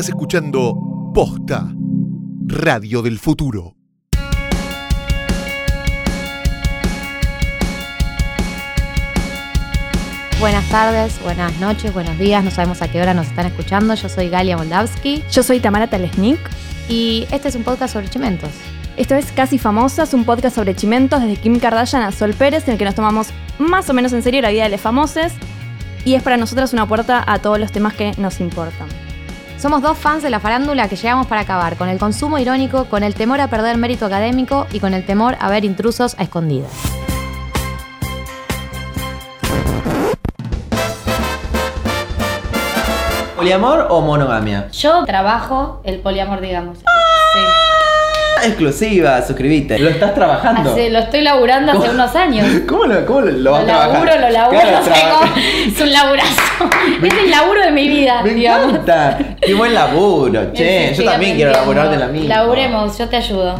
Estás escuchando Posta, Radio del Futuro. Buenas tardes, buenas noches, buenos días, no sabemos a qué hora nos están escuchando. Yo soy Galia Moldavsky Yo soy Tamara Talesnik. y este es un podcast sobre chimentos. Esto es Casi Famosas, un podcast sobre chimentos desde Kim Kardashian a Sol Pérez, en el que nos tomamos más o menos en serio la vida de los famosos y es para nosotros una puerta a todos los temas que nos importan. Somos dos fans de la farándula que llegamos para acabar con el consumo irónico, con el temor a perder mérito académico y con el temor a ver intrusos a escondidas. ¿Poliamor o monogamia? Yo trabajo el poliamor, digamos. Ah, Exclusiva, suscríbete. ¿Lo estás trabajando? lo estoy laburando hace unos años. ¿Cómo lo, cómo lo, lo vas lo laburo, Claro, no sé traba- Es un laburazo. es el laburo de mi vida, Me digamos. encanta. Qué buen laburo, che. Yo también quiero laburar de la misma. Laburemos, yo te ayudo.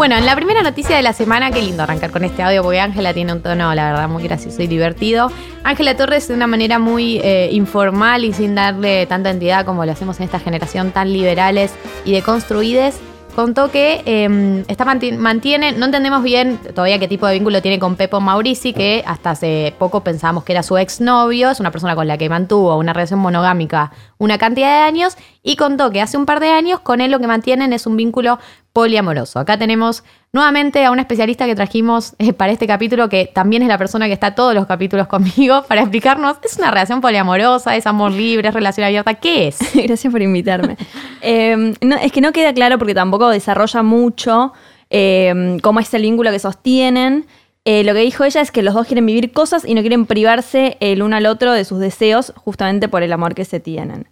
Bueno, en la primera noticia de la semana, qué lindo arrancar con este audio, porque Ángela tiene un tono, la verdad, muy gracioso y divertido. Ángela Torres, de una manera muy eh, informal y sin darle tanta entidad como lo hacemos en esta generación tan liberales y deconstruides, contó que eh, está manti- mantiene, no entendemos bien todavía qué tipo de vínculo tiene con Pepo Maurici, que hasta hace poco pensábamos que era su exnovio, es una persona con la que mantuvo una relación monogámica una cantidad de años, y contó que hace un par de años con él lo que mantienen es un vínculo poliamoroso. Acá tenemos nuevamente a una especialista que trajimos eh, para este capítulo, que también es la persona que está todos los capítulos conmigo, para explicarnos, ¿es una relación poliamorosa? ¿Es amor libre? ¿Es relación abierta? ¿Qué es? Gracias por invitarme. Eh, no, es que no queda claro porque tampoco desarrolla mucho eh, cómo es el vínculo que sostienen. Eh, lo que dijo ella es que los dos quieren vivir cosas y no quieren privarse el uno al otro de sus deseos justamente por el amor que se tienen.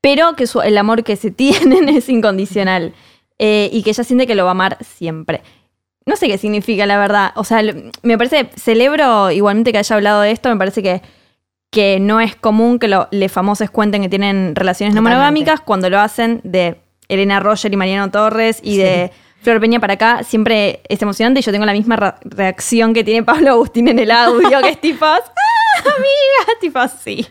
Pero que su- el amor que se tienen es incondicional eh, y que ella siente que lo va a amar siempre. No sé qué significa, la verdad. O sea, me parece, celebro igualmente que haya hablado de esto, me parece que, que no es común que los famosos cuenten que tienen relaciones no monogámicas cuando lo hacen de Elena Roger y Mariano Torres y de Flor Peña para acá. Siempre es emocionante y yo tengo la misma reacción que tiene Pablo Agustín en el audio, que es tipo, ¡ah, amiga! Tipo así.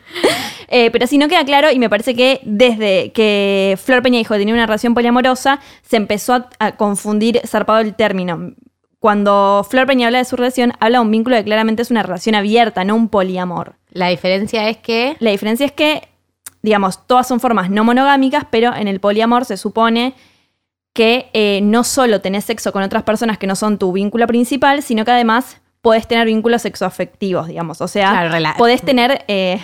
Eh, pero si no queda claro, y me parece que desde que Flor Peña dijo que tenía una relación poliamorosa, se empezó a, a confundir zarpado el término. Cuando Flor Peña habla de su relación, habla de un vínculo que claramente es una relación abierta, no un poliamor. La diferencia es que La diferencia es que, digamos, todas son formas no monogámicas, pero en el poliamor se supone que eh, no solo tenés sexo con otras personas que no son tu vínculo principal, sino que además podés tener vínculos sexoafectivos, digamos. O sea, Claro, podés tener... eh,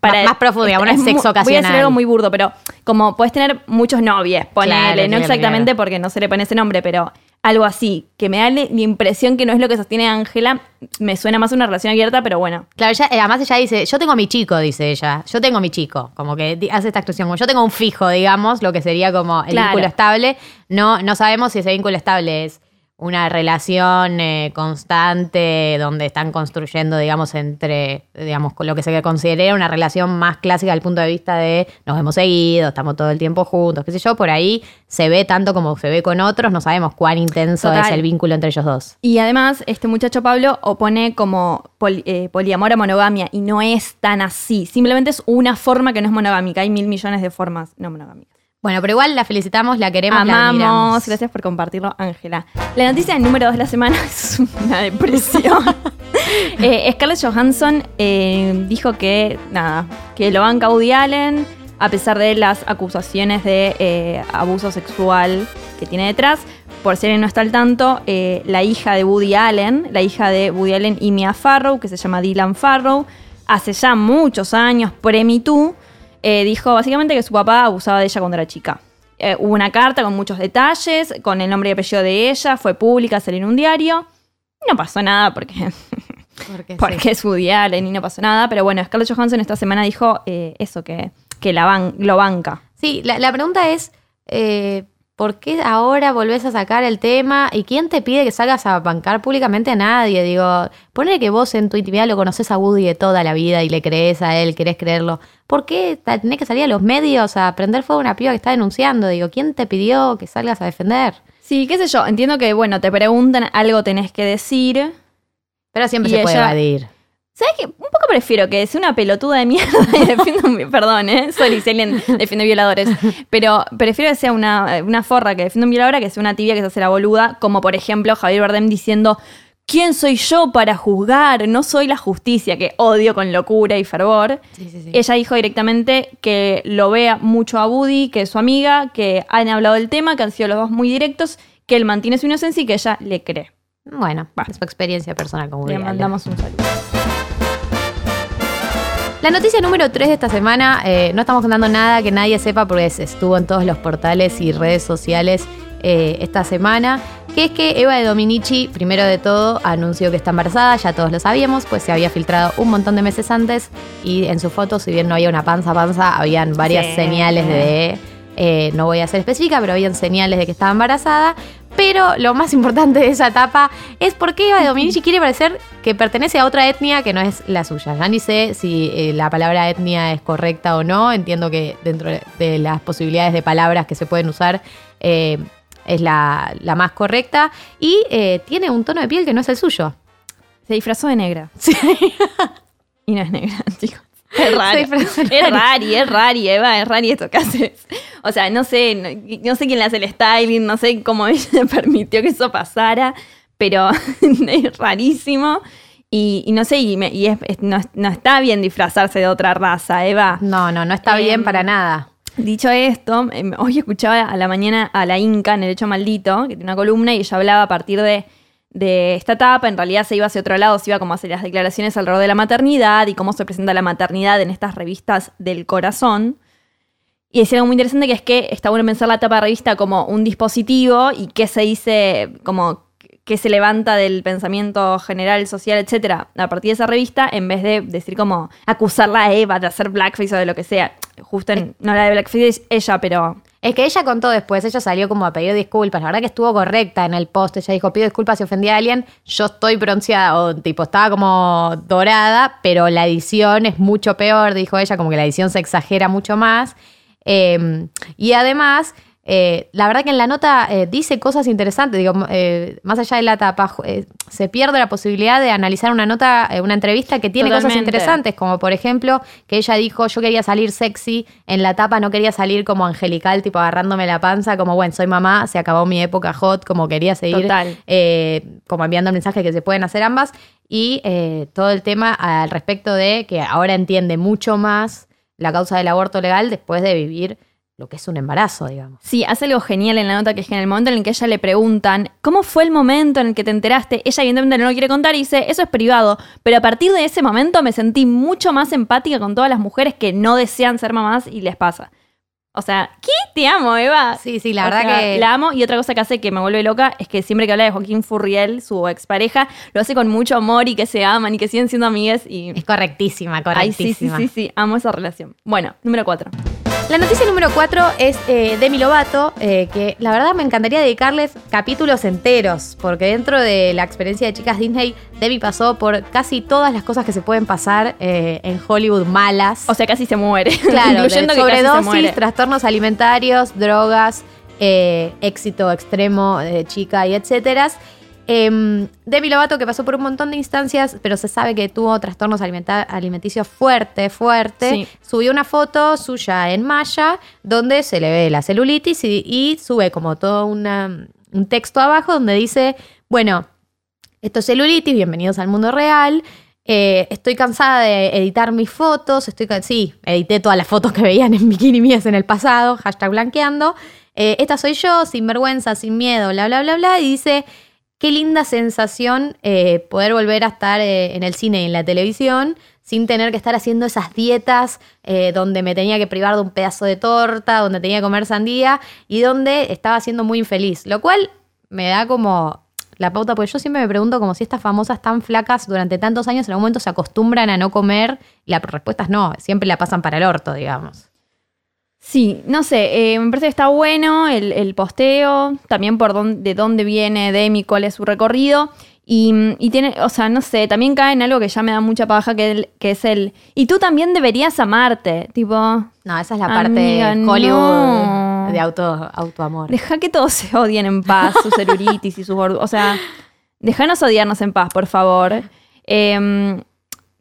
Más- más profundo, digamos, es sexo Voy a ocasional. decir algo muy burdo, pero como podés tener muchos novios, ponele, Claro, no claro, exactamente porque no se le pone ese nombre, pero algo así, que me da la impresión que no es lo que sostiene Ángela, me suena más a una relación abierta, pero bueno. Claro, ella- eh, además ella dice, yo tengo a mi chico, dice ella, yo tengo a mi chico, como que hace esta expresión, como yo tengo un fijo, digamos, lo que sería como el Claro. vínculo estable, no, no sabemos si ese vínculo estable es una relación eh, constante donde están construyendo, digamos, entre, digamos, lo que se considera una relación más clásica desde el punto de vista de nos hemos seguido, estamos todo el tiempo juntos, qué sé yo, por ahí se ve tanto como se ve con otros, no sabemos cuán intenso Total. es el vínculo entre ellos dos. Y además, este muchacho Pablo opone como poli- eh, poliamor a monogamia y no es tan así. Simplemente es una forma que no es monogámica. Hay mil millones de formas no monogámicas. Bueno, pero igual la felicitamos, la queremos, la admiramos. Amamos. Gracias por compartirlo, Ángela. La noticia número dos de la semana es una depresión. Eh, Scarlett Johansson eh, dijo que, nada, que lo banca Woody Allen a pesar de las acusaciones de eh, abuso sexual que tiene detrás. Por si alguien no está al tanto, la hija de Woody Allen, la hija de Woody Allen y Mia Farrow, que se llama Dylan Farrow, hace ya muchos años, pre-Me Too, eh, dijo básicamente que su papá abusaba de ella cuando era chica. Eh, hubo una carta con muchos detalles, con el nombre y apellido de ella, fue pública, salió en un diario. No pasó nada porque, Porque, porque es Woody Allen y no pasó nada, pero bueno, Scarlett Johansson esta semana dijo eh, eso, que, que la ban- lo banca. Sí, la, la pregunta es, ¿por qué ahora volvés a sacar el tema? ¿Y quién te pide que salgas a bancar públicamente a nadie? Digo, ponele que vos en tu intimidad lo conoces a Woody de toda la vida y le crees a él, querés creerlo. ¿Por qué tenés que salir a los medios a prender fuego a una piba que está denunciando? Digo, ¿quién te pidió que salgas a defender? Sí, qué sé yo, entiendo que, bueno, te preguntan, algo tenés que decir. Pero siempre se puede evadir. ¿Sabes qué? Un poco prefiero que sea una pelotuda de mierda y defienda un... Perdón, ¿eh? Sorry si alguien defiende violadores. Pero prefiero que sea una, una forra que defienda un violador que sea una tibia que se hace la boluda, como por ejemplo Javier Bardem diciendo ¿Quién soy yo para juzgar? No soy la justicia, que odio con locura y fervor. Sí, sí, sí. Ella dijo directamente que lo vea mucho a Woody, que es su amiga, que han hablado del tema, que han sido los dos muy directos, que él mantiene su inocencia y que ella le cree. Bueno, Va. es su experiencia personal con Woody Le mandamos un saludo. La noticia número 3 de esta semana, eh, no estamos contando nada que nadie sepa porque estuvo en todos los portales y redes sociales eh, esta semana, que es que Eva de Dominici, primero de todo, anunció que está embarazada, ya todos lo sabíamos, pues se había filtrado un montón de meses antes y en su foto, si bien no había una panza panza, habían varias Sí. señales de, eh, no voy a ser específica, pero habían señales de que estaba embarazada. Pero lo más importante de esa etapa es por qué Eva de Dominici quiere parecer que pertenece a otra etnia que no es la suya. Ya ni sé si eh, la palabra etnia es correcta o no. Entiendo que dentro de las posibilidades de palabras que se pueden usar eh, es la, la más correcta. Y eh, tiene un tono de piel que no es el suyo. Se disfrazó de negra. Sí. Y no es negra, chicos. Es raro. Es rari. es rari, Eva, es rari esto que haces. O sea, no sé, no, no sé quién le hace el styling, no sé cómo ella permitió que eso pasara, pero es rarísimo. Y, y no sé, y, me- y es- es- no, no está bien disfrazarse de otra raza, Eva. No, no, no está Em, bien para nada. Dicho esto, em, hoy escuchaba a la mañana a la Inca en El Hecho Maldito, que tiene una columna, y ella hablaba a partir de, de esta etapa. En realidad se iba hacia otro lado, se iba como a hacer las declaraciones alrededor de la maternidad y cómo se presenta la maternidad en estas revistas del corazón. Y decía algo muy interesante que es que está bueno pensar la etapa de revista como un dispositivo y qué se dice, como qué se levanta del pensamiento general, social, etcétera, a partir de esa revista, en vez de decir como acusarla a Eva de hacer blackface o de lo que sea. Justo en, no la de blackface es ella, pero Es que ella contó después, ella salió como a pedir disculpas. La verdad que estuvo correcta en el post. Ella dijo, pido disculpas si ofendí a alguien. Yo estoy bronceada, o tipo, estaba como dorada, pero la edición es mucho peor, dijo ella, como que la edición se exagera mucho más. Eh, y además, eh, la verdad que en la nota eh, dice cosas interesantes. Digo, eh, más allá de la tapa, se pierde la posibilidad de analizar una nota, una entrevista que tiene cosas interesantes, como por ejemplo que ella dijo, yo quería salir sexy en la tapa, no quería salir como angelical, tipo agarrándome la panza, como bueno, soy mamá, se acabó mi época hot, como quería seguir, como enviando el mensaje que se pueden hacer ambas, y todo el tema al respecto de que ahora entiende mucho más la causa del aborto legal después de vivir lo que es un embarazo, digamos. Sí, hace algo genial en la nota que es que en el momento en el que ella le preguntan cómo fue el momento en el que te enteraste, ella evidentemente no lo quiere contar y dice, eso es privado, pero a partir de ese momento me sentí mucho más empática con todas las mujeres que no desean ser mamás y les pasa. O sea, ¿qué? Te amo, Eva. Sí, sí, la O verdad sea, que... La amo y otra cosa que hace que me vuelve loca es que siempre que habla de Joaquín Furriel, su expareja, lo hace con mucho amor y que se aman y que siguen siendo amigas y... Es correctísima, Ay, sí, sí, correctísima. sí, sí, amo esa relación. Bueno, número cuatro. La noticia número 4 es eh, Demi Lovato, eh, que la verdad me encantaría dedicarles capítulos enteros, porque dentro de la experiencia de chicas Disney, Demi pasó por casi todas las cosas que se pueden pasar eh, en Hollywood malas. O sea, casi se muere. claro, incluyendo de que sobredosis, muere. trastornos alimentarios, drogas, éxito extremo de chica y etcétera. Em, Demi Lovato que pasó por un montón de instancias, pero se sabe que tuvo trastornos alimenticios fuerte, fuerte. Sí. Subió una foto suya en Maya donde se le ve la celulitis y, y sube como todo una- un texto abajo donde dice, bueno, esto es celulitis, bienvenidos al mundo real. Eh, estoy cansada de editar mis fotos. Estoy sí, edité todas las fotos que veían en bikini mías en el pasado. Hashtag blanqueando. Eh, esta soy yo, sin vergüenza, sin miedo, bla, bla, bla, bla. Y dice, qué linda sensación eh, poder volver a estar eh, en el cine y en la televisión sin tener que estar haciendo esas dietas eh, donde me tenía que privar de un pedazo de torta, donde tenía que comer sandía y donde estaba siendo muy infeliz. Lo cual me da como la pauta, porque yo siempre me pregunto como si estas famosas tan flacas durante tantos años en algún momento se acostumbran a no comer y la respuesta es no, siempre la pasan para el orto, digamos. Sí, no sé, eh, me parece que está bueno el, el posteo, también por dónde, de dónde viene Demi, cuál es su recorrido. Y, y tiene, o sea, no sé, también cae en algo que ya me da mucha paja, que, el- que es el. Y tú también deberías amarte. Tipo, No, esa es la parte Amiga, de Hollywood no. de auto, autoamor. deja que todos se odien en paz, su celulitis y sus. O sea, déjanos odiarnos en paz, por favor. Eh,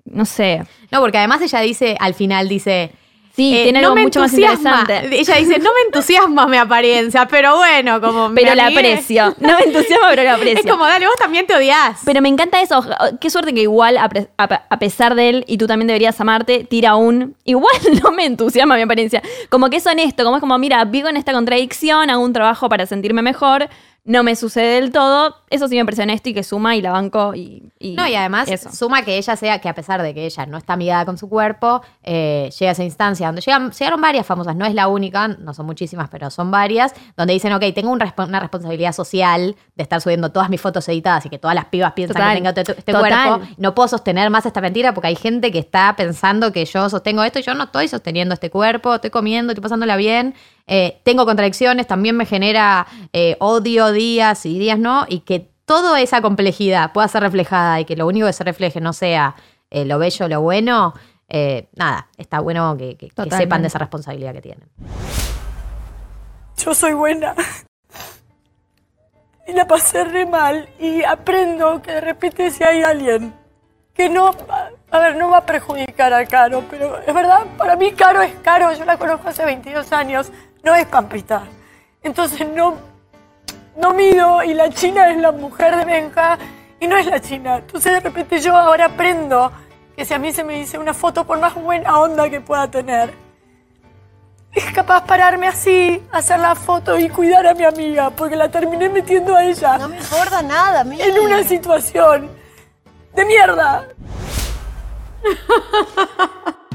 no sé. No, porque además ella dice, al final dice. Sí, eh, tiene no algo me mucho más entusiasma. interesante. Ella dice, no me entusiasma mi apariencia, pero bueno, como. me Pero la aprecio. No me entusiasma, pero la aprecio. Es como, dale, vos también te odias. Pero me encanta eso. Qué suerte que igual, a, a- a pesar de él, y tú también deberías amarte, tira un. Igual no me entusiasma mi apariencia. Como que es honesto, como es como, mira, vivo en esta contradicción, hago un trabajo para sentirme mejor, no me sucede del todo. Eso sí me parece honesto y que suma y la banco y. y No, y además Eso. suma que ella sea, que a pesar de que ella no está amigada con su cuerpo, eh, llega a esa instancia donde llegan, llegaron varias famosas, no es la única, no son muchísimas, pero son varias, donde dicen, ok, tengo un una responsabilidad social de estar subiendo todas mis fotos editadas y que todas las pibas piensan Total. que tengo este, este cuerpo. No puedo sostener más esta mentira porque hay gente que está pensando que yo sostengo esto y yo no estoy sosteniendo este cuerpo, estoy comiendo, estoy pasándola bien. Eh, tengo contradicciones, también me genera eh, odio días y días no, y que toda esa complejidad pueda ser reflejada y que lo único que se refleje no sea eh, lo bello, lo bueno, eh, nada, está bueno que, que- que Totalmente. sepan de esa responsabilidad que tienen. yo soy buena. Y la pasé re mal. Y aprendo que de repente si hay alguien que no, a ver, no va a perjudicar a Caro, pero es verdad, para mí Caro es Caro, yo la conozco hace 22 años, no es Pampita. Entonces no, no mido y la China es la mujer de Benja y no es la China. Entonces de repente yo ahora aprendo que si a mí se me dice una foto por más buena onda que pueda tener, es capaz pararme así, hacer la foto y cuidar a mi amiga, porque la terminé metiendo a ella No me importa nada, mí. en una situación de mierda.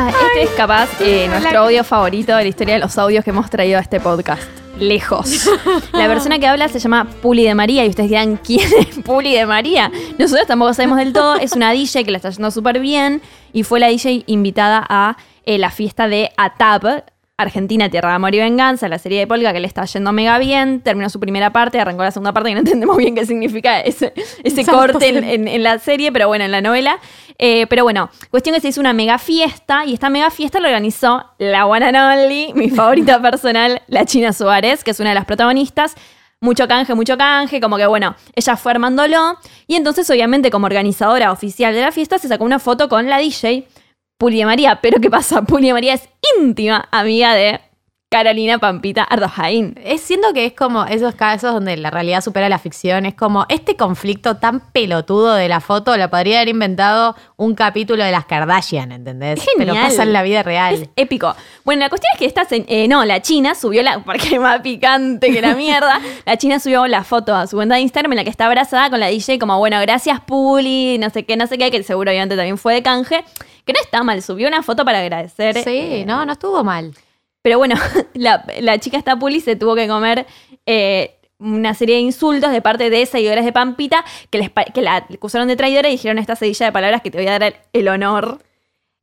Ah, este es capaz eh, nuestro audio favorito de la historia de los audios que hemos traído a este podcast. Lejos. La persona que habla se llama Puli de María y ustedes dirán, ¿quién es Puli de María? Nosotros tampoco sabemos del todo. Es una DJ que la está yendo súper bien y fue la DJ invitada a eh, la fiesta de ATAP, Argentina, Tierra de Amor y Venganza, la serie de Polka que le está yendo mega bien. Terminó su primera parte, arrancó la segunda parte y no entendemos bien qué significa ese, ese corte en- en la serie, pero bueno, en la novela. Eh, pero bueno, cuestión que se hizo una mega fiesta y esta mega fiesta la organizó la one and only, mi favorita personal, la China Suárez, que es una de las protagonistas. Mucho canje, mucho canje, como que bueno, ella fue armándolo. Y entonces, obviamente, como organizadora oficial de la fiesta, se sacó una foto con la DJ Puli de María. Pero ¿qué pasa? Puli de María es íntima amiga de Carolina Pampita Ardojain. Es, siento que es como esos casos donde la realidad supera la ficción. Es como este conflicto tan pelotudo de la foto lo podría haber inventado un capítulo de las Kardashian, ¿entendés? Pero Genial. pasa en la vida real. Es épico. Bueno, la cuestión es que esta, eh, no, la China subió la, porque es más picante que la mierda, la China subió la foto a su cuenta de Instagram en la que está abrazada con la DJ como, bueno, gracias Puli, no sé qué, no sé qué, que seguro obviamente también fue de canje, que no está mal, subió una foto para agradecer. Sí, eh, no, no estuvo mal. Pero bueno, la, la chica esta Puli se tuvo que comer eh, una serie de insultos de parte de seguidores de Pampita que, les, que la acusaron de traidora y dijeron esta sedilla de palabras que te voy a dar el, el honor.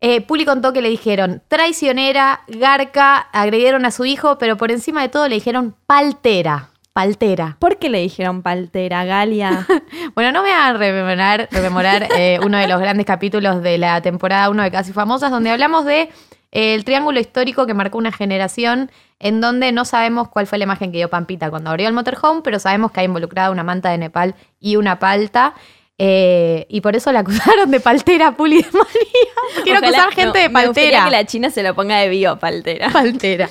Eh, Puli contó que le dijeron traicionera, garca, agredieron a su hijo, pero por encima de todo le dijeron paltera. Paltera. ¿Por qué le dijeron paltera, Galia? Bueno, no me hagan rememorar, rememorar eh, uno de los grandes capítulos de la temporada 1 de Casi Famosas, donde hablamos de eh, el triángulo histórico que marcó una generación en donde no sabemos cuál fue la imagen que dio Pampita cuando abrió el motorhome, pero sabemos que ha involucrado una manta de Nepal y una palta. eh, y por eso la acusaron de paltera Puli de María. Quiero Ojalá- acusar gente no, de Me paltera. que la China se lo ponga de bio, paltera. Paltera.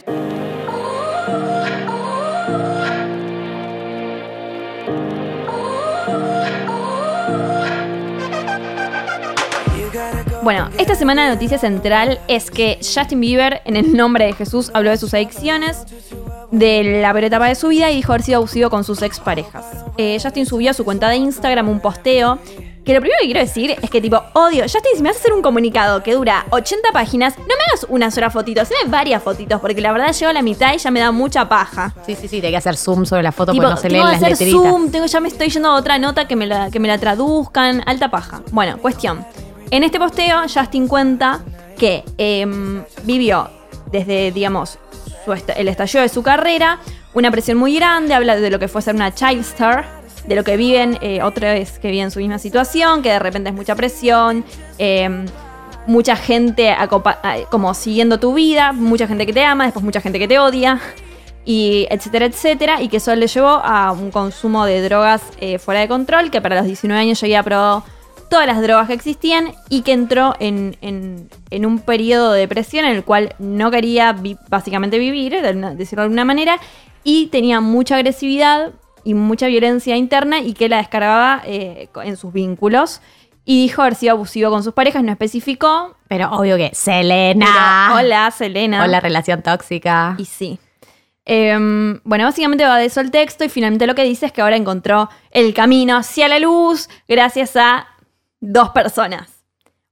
Bueno, esta semana la noticia central es que Justin Bieber, en el nombre de Jesús, habló de sus adicciones, de la peor etapa de su vida y dijo haber sido abusivo con sus exparejas. Eh, Justin subió a su cuenta de Instagram un posteo que lo primero que quiero decir es que tipo, odio, Justin, si me vas a hacer un comunicado que dura 80 páginas, no me hagas una sola fotito, haceme varias fotitos, porque la verdad llego a la mitad y ya me da mucha paja. Sí, sí, sí, hay que hacer zoom sobre la foto Tipo, porque no se tengo leen las hacer zoom, tengo, ya me estoy yendo a otra nota que me, la, que me la traduzcan, alta paja. Bueno, cuestión. En este posteo, Justin cuenta que em, vivió desde, digamos, su est- el estallido de su carrera, una presión muy grande, habla de lo que fue ser una child star, de lo que viven eh, otra vez que viven su misma situación, que de repente es mucha presión, em, mucha gente como siguiendo tu vida, mucha gente que te ama, después mucha gente que te odia, y etcétera, etcétera, y que eso le llevó a un consumo de drogas eh, fuera de control, que para los 19 años yo había probado todas las drogas que existían y que entró en, en- en un periodo de depresión en el cual no quería vi- básicamente vivir, de decirlo de alguna manera, y tenía mucha agresividad y mucha violencia interna y que la descargaba eh, en sus vínculos. Y dijo haber sido abusivo con sus parejas, no especificó. Pero obvio que Selena. Pero, hola, Selena. Hola, relación tóxica. Y sí. Em, bueno, básicamente va de eso el texto y finalmente lo que dice es que ahora encontró el camino hacia la luz gracias a dos personas.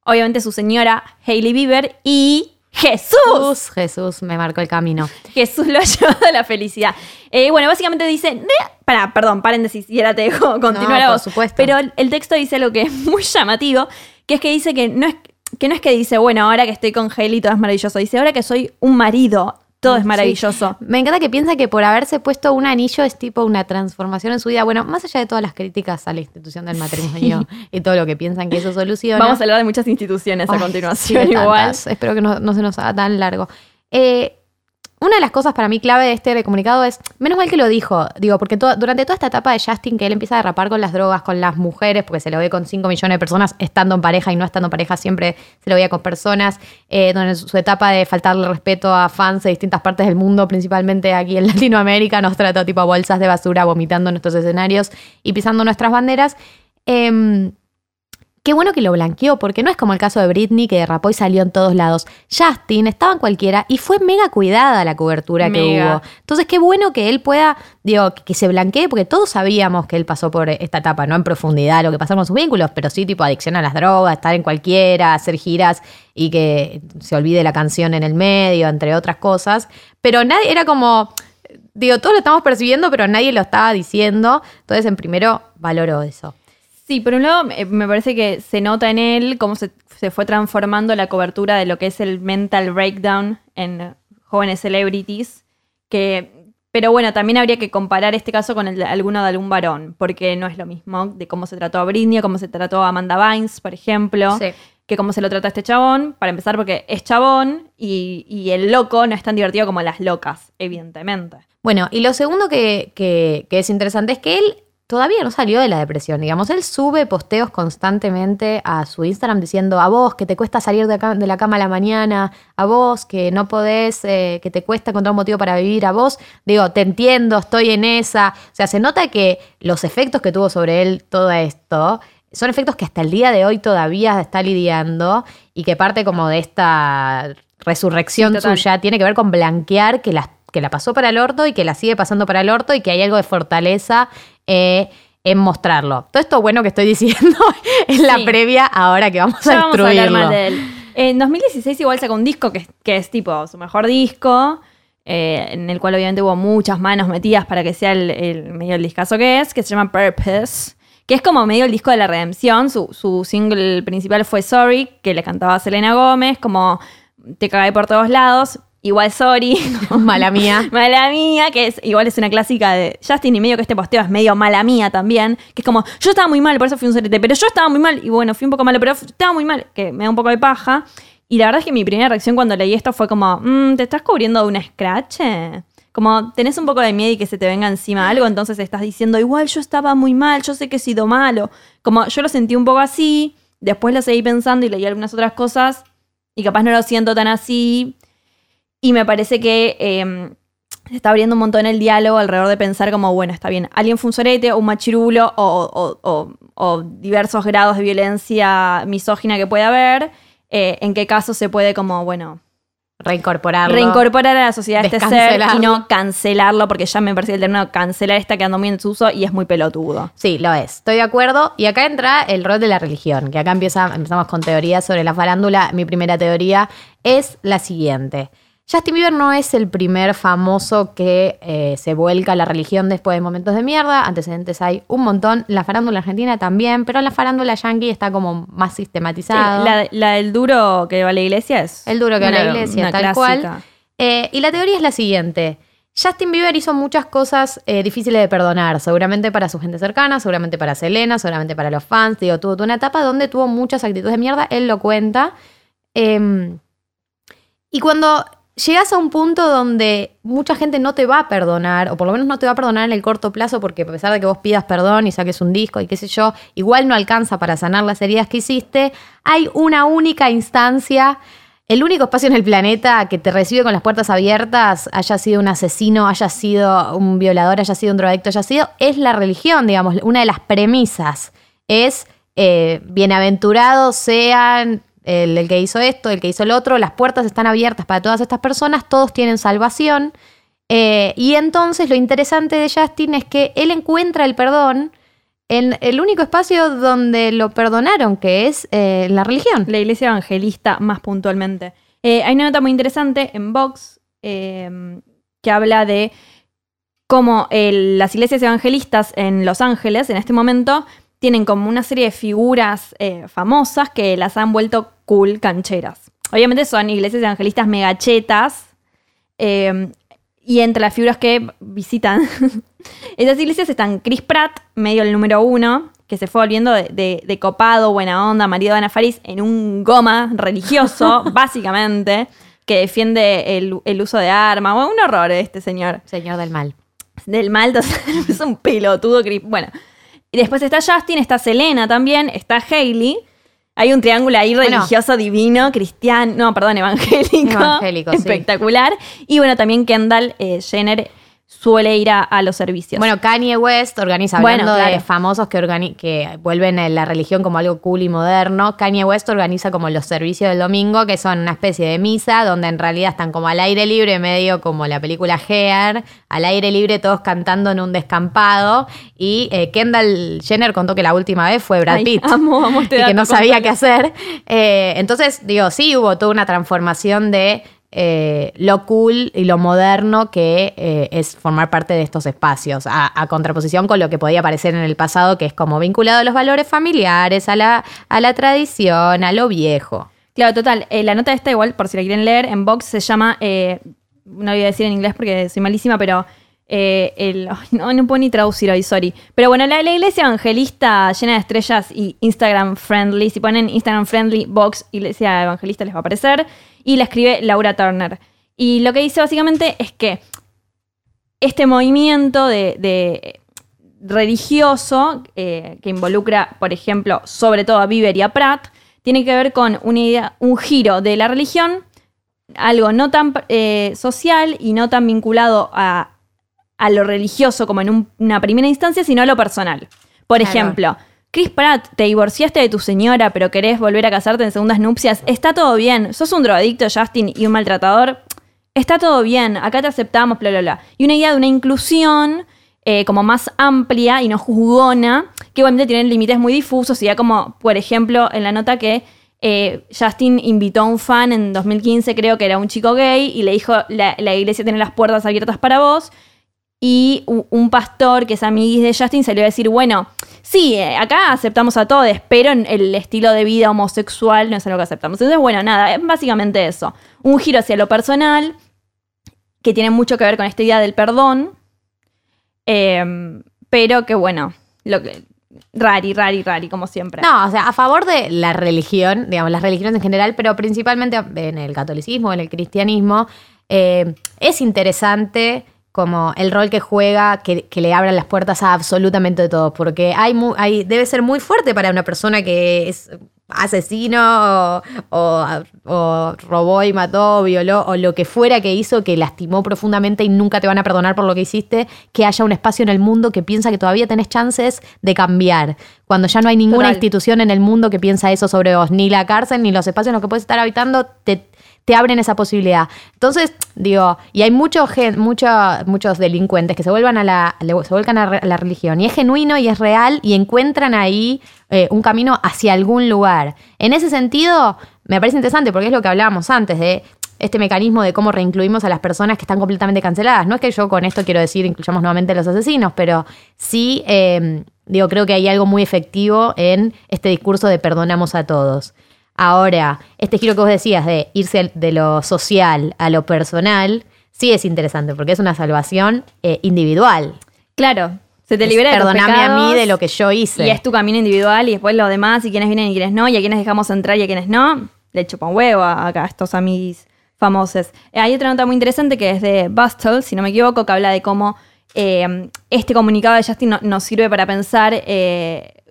Obviamente su señora Hailey Bieber y Jesús. Jesús, Jesús me marcó el camino. Jesús lo ha llevado a la felicidad. Eh, bueno, básicamente dice. "Ne-". Pará, perdón, paréntesis, y ahora te dejo continuar No, a por supuesto. Pero el, texto dice algo que es muy llamativo, que es que dice que no es, que no es que dice, bueno, ahora que estoy con Hailey todo es maravilloso. Dice, ahora que soy un marido, todo es maravilloso. Sí. Me encanta que piensa que por haberse puesto un anillo es tipo una transformación en su vida. Bueno, más allá de todas las críticas a la institución del matrimonio y todo lo que piensan que eso soluciona. Vamos a hablar de muchas instituciones a continuación, sí, igual. tantas. Espero que no, no se nos haga tan largo. Eh, una de las cosas para mí clave de este comunicado es, menos mal que lo dijo, digo, porque to- durante toda esta etapa de Justin, que él empieza a derrapar con las drogas, con las mujeres, porque se lo ve con 5 millones de personas estando en pareja y no estando en pareja, siempre se lo veía con personas, eh, donde su, etapa de faltarle respeto a fans de distintas partes del mundo, principalmente aquí en Latinoamérica, nos trató tipo bolsas de basura, vomitando nuestros escenarios y pisando nuestras banderas. Em, Qué bueno que lo blanqueó, porque no es como el caso de Britney que derrapó y salió en todos lados. Justin estaba en cualquiera y fue mega cuidada la cobertura que hubo. Entonces, qué bueno que él pueda, digo, que, se blanquee, porque todos sabíamos que él pasó por esta etapa, no en profundidad lo que pasó con sus vínculos, pero sí tipo adicción a las drogas, estar en cualquiera, hacer giras y que se olvide la canción en el medio, entre otras cosas. Pero nadie, era como, digo, todos lo estamos percibiendo, pero nadie lo estaba diciendo. Entonces, en primero, valoró eso. Sí, por un lado eh, me parece que se nota en él cómo se, se fue transformando la cobertura de lo que es el mental breakdown en jóvenes celebrities, que pero bueno, también habría que comparar este caso con el de alguno de algún varón, porque no es lo mismo de cómo se trató a Britney, cómo se trató a Amanda Bynes, por ejemplo, Sí. que cómo se lo trata a este chabón, para empezar porque es chabón y, y el loco no es tan divertido como las locas, evidentemente. Bueno, y lo segundo que, que- que es interesante es que él todavía no salió de la depresión, digamos. Él sube posteos constantemente a su Instagram diciendo a vos que te cuesta salir de, acá- de la cama a la mañana, a vos que no podés, eh, que te cuesta encontrar un motivo para vivir, a vos, digo, te entiendo, estoy en esa. O sea, se nota que los efectos que tuvo sobre él todo esto son efectos que hasta el día de hoy todavía está lidiando y que parte como de esta resurrección Sí, suya tiene que ver con blanquear que las que la pasó para el orto y que la sigue pasando para el orto y que hay algo de fortaleza eh, en mostrarlo. Todo esto bueno que estoy diciendo es la Sí. previa ahora que vamos Ya a vamos a hablar destruirlo. más de él. En 2016 igual sacó un disco que, es- que es tipo su mejor disco, eh, en el cual obviamente hubo muchas manos metidas para que sea el, el medio el discazo que es, que se llama Purpose, que es como medio el disco de la redención. Su, su single principal fue Sorry, que le cantaba Selena Gómez, como te cagué por todos lados. Igual Sorry, Mala mía. Mala mía, que es igual es una clásica de Justin y medio que este posteo es medio mala mía también, que es como, yo estaba muy mal, por eso fui un cerete, pero yo estaba muy mal, y bueno, fui un poco malo, pero estaba muy mal, que me da un poco de paja. Y la verdad es que mi primera reacción cuando leí esto fue como, "Mm, ¿te estás cubriendo de un scratch? Como tenés un poco de miedo y que se te venga encima algo, entonces estás diciendo, igual yo estaba muy mal, yo sé que he sido malo. Como yo lo sentí un poco así, después lo seguí pensando y leí algunas otras cosas, y capaz no lo siento tan así, y me parece que eh, se está abriendo un montón el diálogo alrededor de pensar como, bueno, está bien, alguien fue un sorete o un machirulo o, o- o- o diversos grados de violencia misógina que puede haber, eh, en qué caso se puede como, bueno, Reincorporarlo. reincorporar a la sociedad este ser y no cancelarlo, porque ya me parece que el término cancelar está quedando muy en su uso y es muy pelotudo. Sí, lo es. Estoy de acuerdo. Y acá entra el rol de la religión, que acá empieza, empezamos con teorías sobre la farándula. Mi primera teoría es la siguiente. Justin Bieber no es el primer famoso que eh, se vuelca a la religión después de momentos de mierda. Antecedentes hay un montón. La farándula argentina también, pero la farándula yankee está como más sistematizado. La, la del duro que va a la iglesia es. El duro que va a la iglesia, tal clásica. cual. Eh, y la teoría es la siguiente. Justin Bieber hizo muchas cosas eh, difíciles de perdonar, seguramente para su gente cercana, seguramente para Selena, seguramente para los fans. Digo, tuvo tuvo una etapa donde tuvo muchas actitudes de mierda, él lo cuenta. Eh, y cuando llegas a un punto donde mucha gente no te va a perdonar, o por lo menos no te va a perdonar en el corto plazo, porque a pesar de que vos pidas perdón y saques un disco y qué sé yo, igual no alcanza para sanar las heridas que hiciste. Hay una única instancia, el único espacio en el planeta que te recibe con las puertas abiertas, haya sido un asesino, haya sido un violador, haya sido un drogadicto, haya sido, es la religión, digamos. Una de las premisas es eh, bienaventurados sean el, que hizo esto, el que hizo el otro, las puertas están abiertas para todas estas personas, todos tienen salvación. Eh, y entonces lo interesante de Justin es que él encuentra el perdón en el único espacio donde lo perdonaron, que es eh, la religión. La iglesia evangelista, más puntualmente. Eh, hay una nota muy interesante en Vox eh, que habla de cómo las iglesias evangelistas en Los Ángeles, en este momento, tienen como una serie de figuras famosas que las han vuelto cool cancheras. Obviamente son iglesias evangelistas megachetas. eh, y entre las figuras que visitan esas iglesias están Chris Pratt, medio el número uno, que se fue volviendo de, de- de copado, buena onda, marido de Ana Faris, en un goma religioso, básicamente, que defiende el, el uso de armas. Bueno, un horror este señor Señor del mal. del mal, entonces es un pelotudo. Bueno, y después está Justin, está Selena también, está Hailey. Hay un triángulo ahí Bueno. religioso divino, cristiano, no, perdón, evangélico. Evangélico, sí. Espectacular. Y bueno, también Kendall eh, Jenner suele ir a, a los servicios. Bueno, Kanye West organiza, Bueno, hablando de claro. famosos que, organi- que vuelven a la religión como algo cool y moderno, Kanye West organiza como los servicios del domingo, que son una especie de misa, donde en realidad están como al aire libre, medio como la película Hair, al aire libre todos cantando en un descampado, y eh, Kendall Jenner contó que la última vez fue Brad Ay, Pitt. amo, amo este y que no sabía qué hacer. Eh, entonces, digo, sí hubo toda una transformación de eh, lo cool y lo moderno que eh, es formar parte de estos espacios, a, contraposición con lo que podía parecer en el pasado, que es como vinculado a los valores familiares, a la, a la tradición, a lo viejo. Claro, total. eh, la nota esta, igual, por si la quieren leer, en Vox se llama. no voy a decir en inglés porque soy malísima, pero. el, no, no puedo ni traducir hoy, sorry. Pero bueno, la, la iglesia evangelista llena de estrellas y Instagram friendly. Si ponen Instagram friendly Vox Iglesia Evangelista les va a aparecer. Y la escribe Laura Turner. Y lo que dice básicamente es que este movimiento de, de religioso eh, que involucra, por ejemplo, sobre todo a Bieber y a Pratt, tiene que ver con una idea, un giro de la religión, algo no tan eh, social y no tan vinculado a, a lo religioso como en un- una primera instancia, sino a lo personal. Por Claro. ejemplo, Chris Pratt, te divorciaste de tu señora, pero querés volver a casarte en segundas nupcias, está todo bien. Sos un drogadicto, Justin, y un maltratador, está todo bien, acá te aceptamos, bla, bla, bla. Y una idea de una inclusión eh, como más amplia y no juzgona, que obviamente tienen límites muy difusos, y ya como, por ejemplo, en la nota que eh, Justin invitó a un fan en 2015, creo que era un chico gay, y le dijo, la, la iglesia tiene las puertas abiertas para vos, y un pastor que es amiguis de Justin salió a decir, bueno, sí, eh, acá aceptamos a todos, pero el estilo de vida homosexual no es algo que aceptamos. Entonces, bueno, nada, es básicamente eso. Un giro hacia lo personal, que tiene mucho que ver con esta idea del perdón, eh, pero que bueno, lo que, rari, rari, rari, como siempre. No, o sea, a favor de la religión, digamos, las religiones en general, pero principalmente en el catolicismo, en el cristianismo, eh, es interesante como el rol que juega, que, que le abran las puertas a absolutamente todo, porque hay, mu- hay debe ser muy fuerte para una persona que es asesino o, o- o robó y mató, violó, o lo que fuera que hizo, que lastimó profundamente y nunca te van a perdonar por lo que hiciste, que haya un espacio en el mundo que piensa que todavía tenés chances de cambiar, cuando ya no hay ninguna Total. institución en el mundo que piensa eso sobre vos, ni la cárcel, ni los espacios en los que puedes estar habitando, te, te abren esa posibilidad. Entonces, digo, y hay mucho mucho- muchos delincuentes que se vuelvan a la, se vuelcan a la religión, y es genuino y es real, y encuentran ahí eh, un camino hacia algún lugar. En ese sentido, me parece interesante, porque es lo que hablábamos antes de este mecanismo de cómo reincluimos a las personas que están completamente canceladas. No es que yo con esto quiero decir incluyamos nuevamente a los asesinos, pero sí, eh, digo, creo que hay algo muy efectivo en este discurso de perdonamos a todos. Ahora, este giro que vos decías de irse de lo social a lo personal, sí es interesante, porque es una salvación eh, individual. Claro, se te libera de Perdoname a mí de lo que yo hice. Y es tu camino individual y después los demás y quiénes vienen y quiénes no, y a quiénes dejamos entrar y a quiénes no. Le chupan huevo a- acá a estos amigos famosos. Eh, Hay otra nota muy interesante que es de Bustle, si no me equivoco, que habla de cómo eh, este comunicado de Justin no- nos sirve para pensar eh,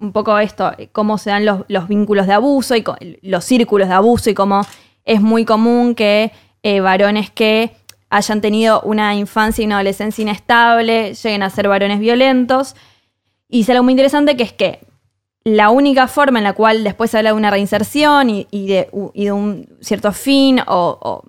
un poco esto, cómo se dan los, los vínculos de abuso y los círculos de abuso y cómo es muy común que eh, varones que hayan tenido una infancia y una adolescencia inestable lleguen a ser varones violentos. Y dice algo muy interesante que es que la única forma en la cual después se habla de una reinserción y, de, un cierto fin o-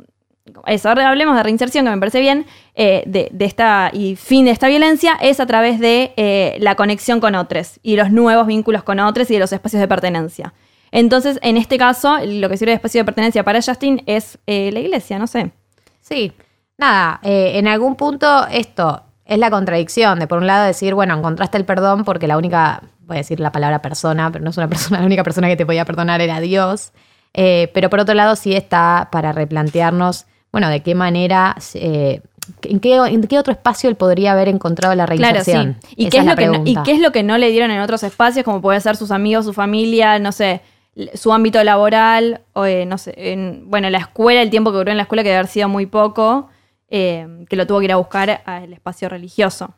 eso, ahora hablemos de reinserción, que me parece bien, eh, de, esta y fin de esta violencia, es a través de eh, la conexión con otros y los nuevos vínculos con otros y de los espacios de pertenencia. Entonces, en este caso, lo que sirve de espacio de pertenencia para Justin es eh, la iglesia, no sé. Sí, nada, en algún punto esto es la contradicción de por un lado decir, bueno, encontraste el perdón porque la única, voy a decir la palabra persona, pero no es una persona, la única persona que te podía perdonar era Dios. Pero por otro lado sí está para replantearnos, bueno, de qué manera, eh, en, qué, en qué otro espacio él podría haber encontrado la Claro, reinserción. sí. ¿Y Esa qué, es lo que no, y qué es lo que no le dieron en otros espacios, como puede ser sus amigos, su familia, no sé, su ámbito laboral, o eh, no sé, en, bueno, la escuela, el tiempo que duró en la escuela, que debe haber sido muy poco, eh, que lo tuvo que ir a buscar al espacio religioso.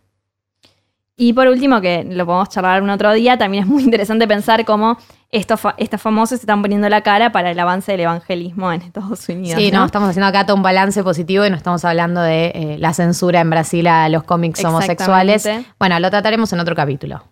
Y por último, que lo podemos charlar un otro día, también es muy interesante pensar cómo estos, estos famosos se están poniendo la cara para el avance del evangelismo en Estados Unidos. Sí, no, estamos haciendo acá todo un balance positivo y no estamos hablando de eh, la censura en Brasil a los cómics homosexuales. Bueno, lo trataremos en otro capítulo.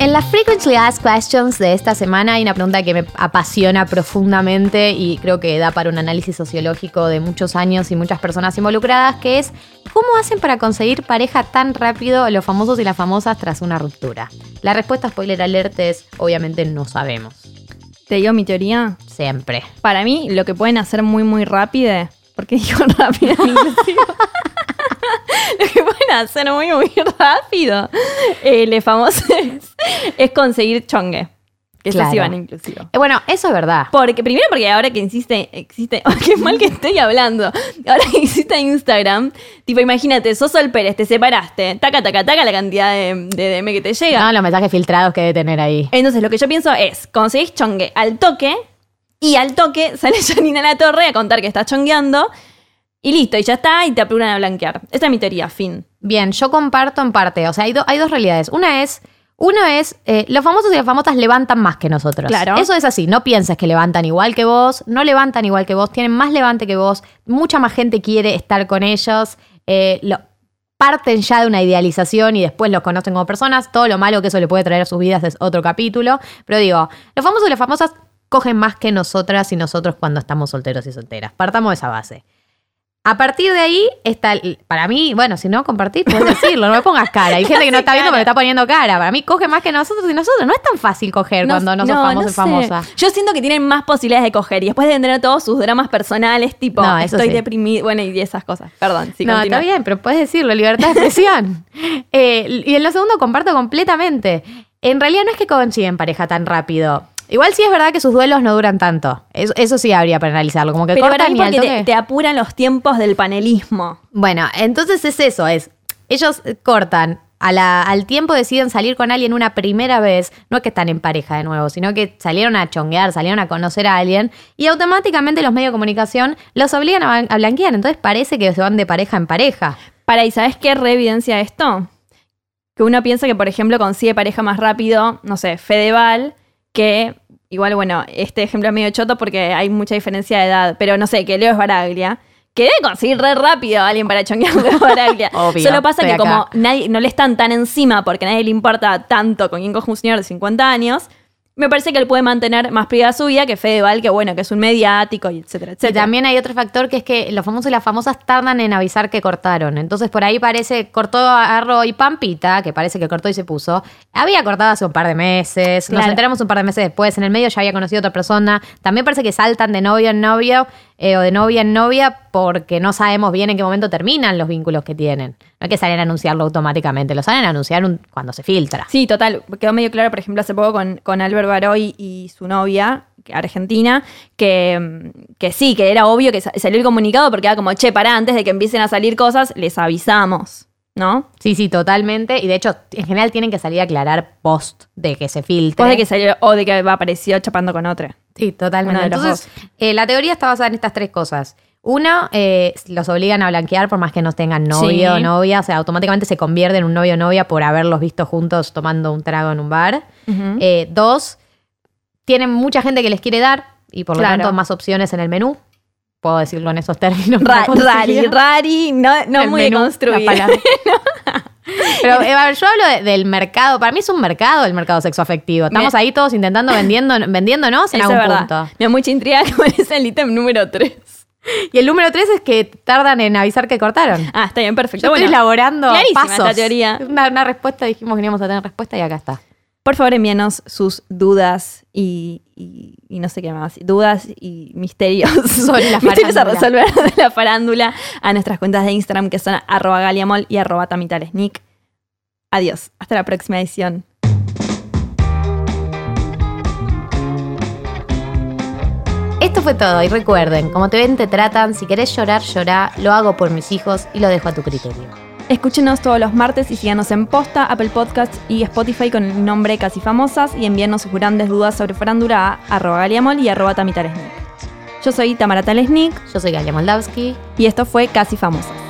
En las Frequently Asked Questions de esta semana hay una pregunta que me apasiona profundamente y creo que da para un análisis sociológico de muchos años y muchas personas involucradas, que es ¿cómo hacen para conseguir pareja tan rápido los famosos y las famosas tras una ruptura? La respuesta spoiler alert es obviamente no sabemos. Te digo mi teoría. Siempre. Para mí, lo que pueden hacer muy, muy rápido, porque digo rápido. lo que pueden hacer muy, muy rápido, eh, le famosos, es, conseguir chongue. Que Claro. van inclusivo. Eh, Bueno, eso es verdad. Porque, primero porque ahora que insiste, existe, qué mal que estoy hablando, ahora que existe Instagram, tipo, imagínate, sos Sol Pérez, te separaste, taca, taca, taca la cantidad de, de DM que te llega. No, los mensajes filtrados que debe tener ahí. Entonces, lo que yo pienso es, conseguís chongue al toque y al toque sale Janina La Torre a contar que está chongueando y listo, y ya está, y te apuran a blanquear. Esta es mi teoría, fin. Bien, yo comparto en parte. O sea, hay, do- hay dos realidades. Una es. Uno es, eh, los famosos y las famosas levantan más que nosotros. Claro. Eso es así, no pienses que levantan igual que vos, no levantan igual que vos, tienen más levante que vos, mucha más gente quiere estar con ellos, eh, lo- parten ya de una idealización y después los conocen como personas, todo lo malo que eso le puede traer a sus vidas es otro capítulo, pero digo, los famosos y las famosas cogen más que nosotras y nosotros cuando estamos solteros y solteras. Partamos de esa base. A partir de ahí está, para mí, bueno, si no compartís, puedes decirlo, no me pongas cara. Hay gente que no está viendo, pero está poniendo cara. Para mí coge más que nosotros y nosotros. No es tan fácil coger cuando no sos famoso sé. famosa. Yo siento que tienen más posibilidades de coger y después deben tener todos sus dramas personales, tipo, No, estoy sí. deprimido, bueno, y esas cosas. Perdón, sí, no, continúa. está bien, pero puedes decirlo, libertad de expresión. Eh, y en lo segundo comparto completamente. En realidad no es que consiguen pareja tan rápido. Igual sí es verdad que sus duelos no duran tanto. Eso, eso sí habría para analizarlo. Como que Pero para cortan mí y al porque te, toque- te apuran los tiempos del panelismo. Bueno, entonces es eso, es ellos eh, cortan a la- al tiempo deciden salir con alguien una primera vez, no es que están en pareja de nuevo, sino que salieron a chonguear, salieron a conocer a alguien y automáticamente los medios de comunicación los obligan a, a blanquear, entonces parece que se van de pareja en pareja. Para, ¿y sabes qué reevidencia esto? Que uno piensa que, por ejemplo, consigue pareja más rápido, no sé, Fedeval, que igual, bueno, este ejemplo es medio choto porque hay mucha diferencia de edad, pero no sé, que Leo es Baraglia, que debe conseguir re rápido a alguien para chonguear Leo Baraglia. Obvio, Solo pasa que como nadie, no le están tan encima porque a nadie le importa tanto con quién coge un señor de 50 años, me parece que él puede mantener más privada su vida que Fedeval, que bueno, que es un mediático y etcétera, Y etcétera. también hay otro factor que es que los famosos y las famosas tardan en avisar que cortaron. Entonces por ahí parece, cortó a Arro y Pampita, que parece que cortó y se puso. Había cortado hace un par de meses. Nos enteramos un par de meses después. En el medio ya había conocido a otra persona. También parece que saltan de novio en novio eh, o de novia en novia porque no sabemos bien en qué momento terminan los vínculos que tienen. No es que salen a anunciarlo automáticamente, lo salen a anunciar un- cuando se filtra. Sí, total. Quedó medio claro, por ejemplo, hace poco con, con Albert Baroy y su novia, que- argentina, que, mm, que sí, que era obvio que sa- salió el comunicado porque era como, che, pará, antes de que empiecen a salir cosas, les avisamos, ¿no? Sí, sí, totalmente. Y de hecho, en general tienen que salir a aclarar post de que se filtre. Después de que salió, o de que apareció chapando con otra. Sí, totalmente. Entonces, eh, la teoría está basada en estas tres cosas. Uno, eh, los obligan a blanquear por más que no tengan novio o Sí. novia. O sea, automáticamente se convierten en un novio o novia por haberlos visto juntos tomando un trago en un bar. Eh, dos, tienen mucha gente que les quiere dar y por lo tanto más opciones en el menú. Puedo decirlo en esos términos. Ra- ¿Cómo rari, rari, no, no El muy menú, construido. palabra. Pero a ver, yo hablo de- del mercado. Para mí es un mercado el mercado sexoafectivo. Estamos Me- ahí todos intentando vendiendo, vendiéndonos en Eso es algún verdad. punto. Me da mucha intriga cuál es el ítem número 3. Y el número tres es que tardan en avisar que cortaron. Ah, está bien, perfecto. Yo estoy elaborando clarísima pasos. esta teoría. Una, una respuesta, dijimos que íbamos a tener respuesta y acá está. Por favor, envíenos sus dudas y, y- y no sé qué más. Dudas y misterios. Sobre la misterios a farándula. resolver de la farándula a nuestras cuentas de Instagram que son arroba galiamol y arroba tamitalesnick. Adiós. Hasta la próxima edición. Esto fue todo y recuerden, como te ven, te tratan. Si querés llorar, llorá. Lo hago por mis hijos y lo dejo a tu criterio. Escúchenos todos los martes y síganos en Posta, Apple Podcasts y Spotify con el nombre Casi Famosas y envíennos sus grandes dudas sobre farándula a arroba galiamol y arroba tamitalesnick. Yo soy Tamara Talesnick Yo soy Galia Moldavsky. y esto fue Casi Famosas.